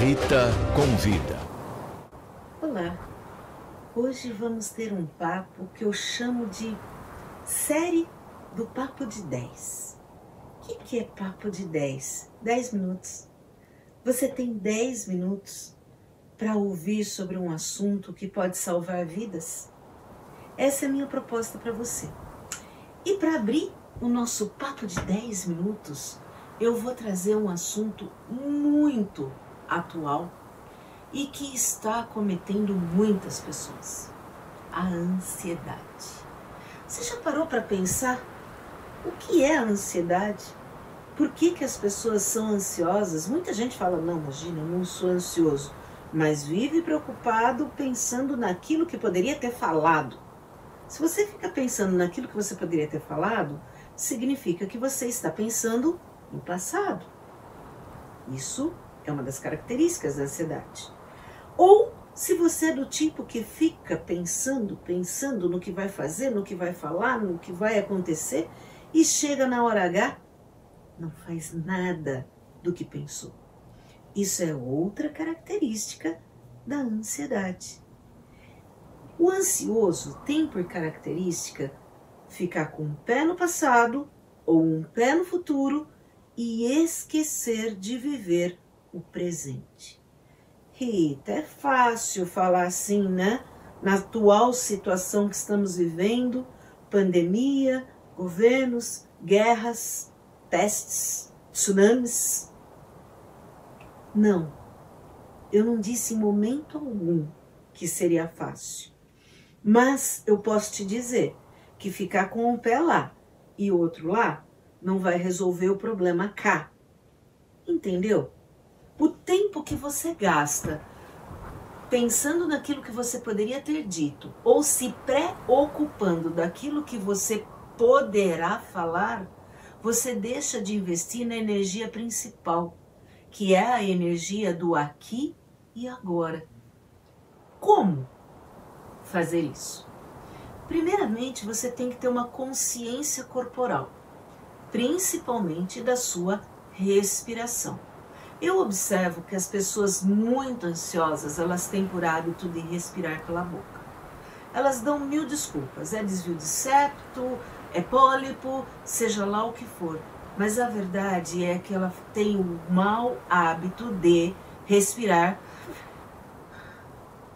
Rita Convida. Olá. Hoje vamos ter um papo que eu chamo de série do Papo de 10. O que, que é Papo de 10? 10 minutos. Você tem 10 minutos para ouvir sobre um assunto que pode salvar vidas? Essa é a minha proposta para você. E para abrir o nosso papo de 10 minutos, eu vou trazer um assunto muito atual e que está cometendo muitas pessoas: a ansiedade. Você já parou para pensar o que é a ansiedade? Por que, que as pessoas são ansiosas? Muita gente fala: não, imagina, eu não sou ansioso, mas vive preocupado pensando naquilo que poderia ter falado. Se você fica pensando naquilo que você poderia ter falado, significa que você está pensando no passado. Isso é uma das características da ansiedade. Ou se você é do tipo que fica pensando, pensando no que vai fazer, no que vai falar, no que vai acontecer e chega na hora H, não faz nada do que pensou. Isso é outra característica da ansiedade. O ansioso tem por característica ficar com um pé no passado ou um pé no futuro e esquecer de viver o presente. Rita, é fácil falar assim, né? Na atual situação que estamos vivendo, pandemia, governos, guerras, pestes, tsunamis. Não, eu não disse em momento algum que seria fácil. Mas eu posso te dizer que ficar com um pé lá e outro lá não vai resolver o problema cá. Entendeu? O tempo que você gasta pensando naquilo que você poderia ter dito ou se preocupando daquilo que você poderá falar, você deixa de investir na energia principal, que é a energia do aqui e agora. Como fazer isso? Primeiramente, você tem que ter uma consciência corporal principalmente da sua respiração. Eu observo que as pessoas muito ansiosas, elas têm por hábito de respirar pela boca. Elas dão mil desculpas, é desvio de septo, é pólipo, seja lá o que for. Mas a verdade é que ela tem o mau hábito de respirar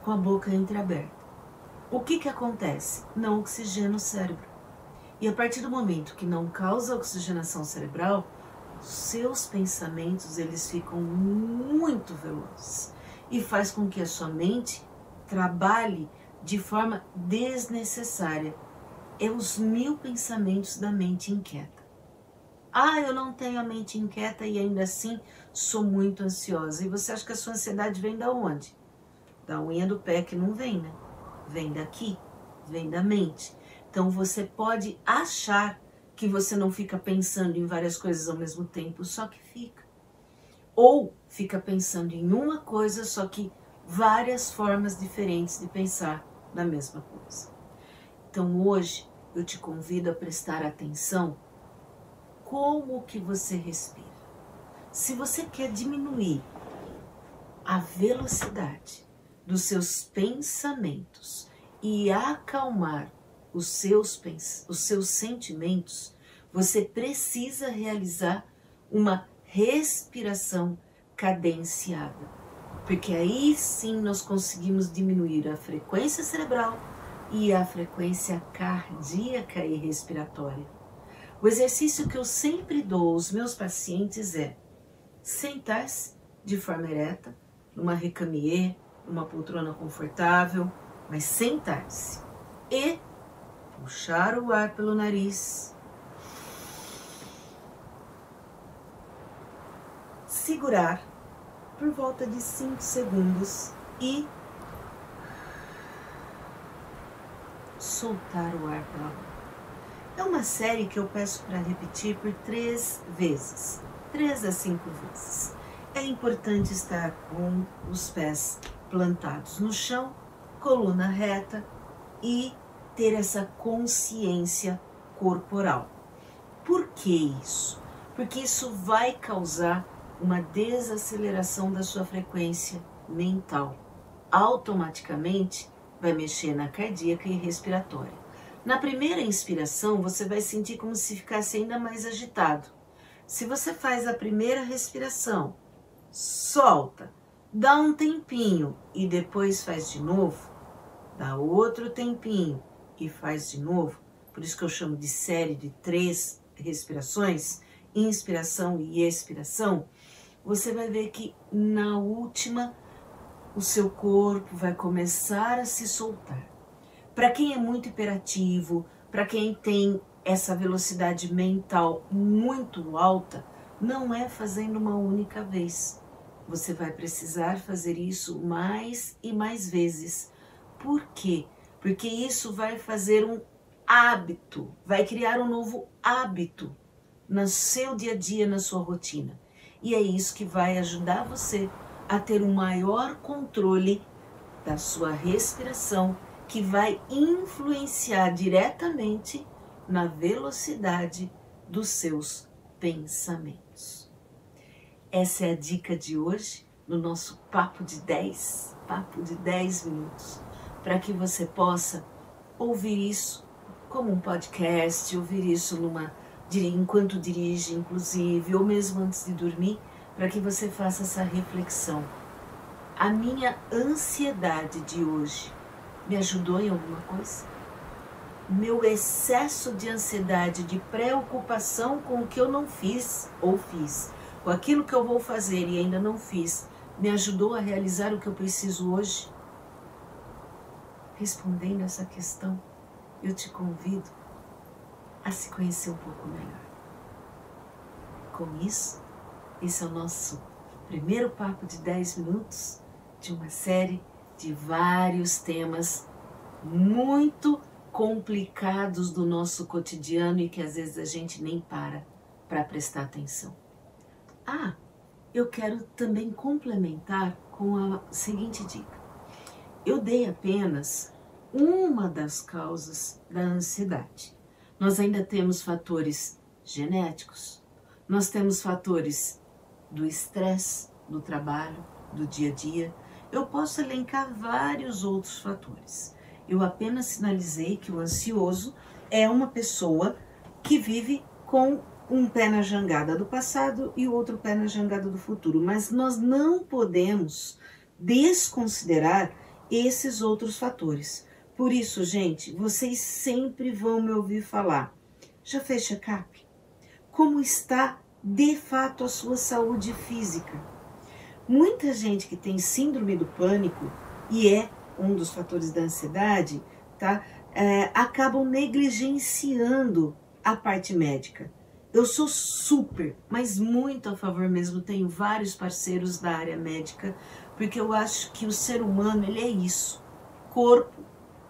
com a boca entreaberta. O que que acontece? Não oxigena o cérebro. E a partir do momento que não causa oxigenação cerebral, seus pensamentos eles ficam muito velozes e faz com que a sua mente trabalhe de forma desnecessária. É os mil pensamentos da mente inquieta. Ah, eu não tenho a mente inquieta e ainda assim sou muito ansiosa. E você acha que a sua ansiedade vem da onde? Da unha do pé que não vem, né? Vem daqui, vem da mente. Então você pode achar que você não fica pensando em várias coisas ao mesmo tempo, só que fica. Ou fica pensando em uma coisa, só que várias formas diferentes de pensar na mesma coisa. Então hoje eu te convido a prestar atenção como que você respira. Se você quer diminuir a velocidade dos seus pensamentos e acalmar os seus, os seus sentimentos, você precisa realizar uma respiração cadenciada. Porque aí sim nós conseguimos diminuir a frequência cerebral e a frequência cardíaca e respiratória. O exercício que eu sempre dou aos meus pacientes é sentar-se de forma ereta, numa recamier, numa poltrona confortável, mas sentar-se e puxar o ar pelo nariz, segurar por volta de 5 segundos e soltar o ar pela boca. É uma série que eu peço para repetir por três vezes, três a cinco vezes. É importante estar com os pés plantados no chão, coluna reta e ter essa consciência corporal. Por que isso? Porque isso vai causar uma desaceleração da sua frequência mental. Automaticamente vai mexer na cardíaca e respiratória. Na primeira inspiração, você vai sentir como se ficasse ainda mais agitado. Se você faz a primeira respiração, solta, dá um tempinho e depois faz de novo, dá outro tempinho e faz de novo, por isso que eu chamo de série de três respirações, inspiração e expiração, você vai ver que na última o seu corpo vai começar a se soltar. Para quem é muito hiperativo, para quem tem essa velocidade mental muito alta, não é fazendo uma única vez. Você vai precisar fazer isso mais e mais vezes. Por quê? Porque isso vai fazer um hábito, vai criar um novo hábito no seu dia a dia, na sua rotina. E é isso que vai ajudar você a ter um maior controle da sua respiração, que vai influenciar diretamente na velocidade dos seus pensamentos. Essa é a dica de hoje no nosso papo de 10, papo de 10 minutos, para que você possa ouvir isso como um podcast, ouvir isso numa enquanto dirige, inclusive, ou mesmo antes de dormir, para que você faça essa reflexão. A minha ansiedade de hoje me ajudou em alguma coisa? Meu excesso de ansiedade, de preocupação com o que eu não fiz ou fiz, com aquilo que eu vou fazer e ainda não fiz, me ajudou a realizar o que eu preciso hoje? Respondendo essa questão, eu te convido a se conhecer um pouco melhor. Com isso, esse é o nosso primeiro papo de 10 minutos de uma série de vários temas muito complicados do nosso cotidiano e que às vezes a gente nem para para prestar atenção. Ah, eu quero também complementar com a seguinte dica. Eu dei apenas uma das causas da ansiedade. Nós ainda temos fatores genéticos, nós temos fatores do estresse do trabalho, do dia a dia. Eu posso elencar vários outros fatores. Eu apenas sinalizei que o ansioso é uma pessoa que vive com um pé na jangada do passado e o outro pé na jangada do futuro, mas nós não podemos desconsiderar esses outros fatores. Por isso, gente, vocês sempre vão me ouvir falar. Já fez check-up? Como está de fato a sua saúde física? Muita gente que tem síndrome do pânico e é um dos fatores da ansiedade, tá? É, acabam negligenciando a parte médica. Eu sou super, mas muito a favor mesmo. Tenho vários parceiros da área médica, porque eu acho que o ser humano ele é isso: corpo,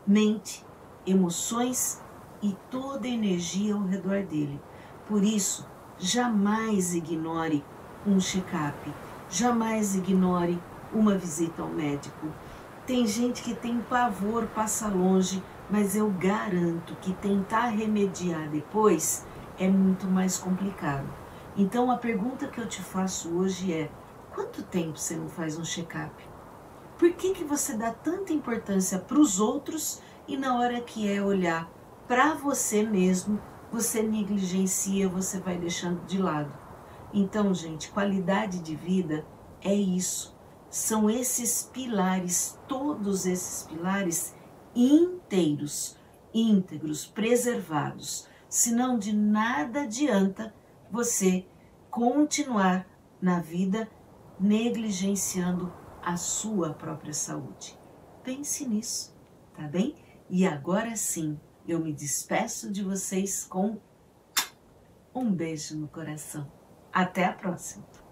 mente, emoções e toda a energia ao redor dele. Por isso, jamais ignore um check-up, jamais ignore uma visita ao médico. Tem gente que tem pavor, passa longe, mas eu garanto que tentar remediar depois é muito mais complicado. Então a pergunta que eu te faço hoje é: quanto tempo você não faz um check-up? Por que, que você dá tanta importância para os outros e na hora que é olhar para você mesmo, você negligencia, você vai deixando de lado? Então, gente, qualidade de vida é isso. São esses pilares, todos esses pilares inteiros, íntegros, preservados. Senão de nada adianta você continuar na vida negligenciando a sua própria saúde. Pense nisso, tá bem? E agora sim, eu me despeço de vocês com um beijo no coração. Até a próxima!